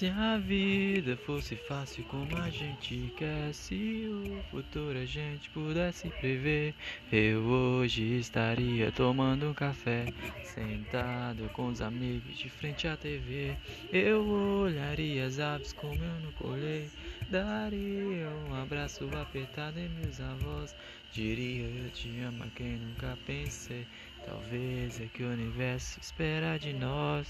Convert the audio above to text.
Se a vida fosse fácil como a gente quer, se o futuro a gente pudesse prever, eu hoje estaria tomando um café, sentado com os amigos de frente à TV. Eu olharia as aves como eu não colhei, daria um abraço apertado em meus avós, diria eu te amo a quem nunca pensei. Talvez é que o universo espera de nós.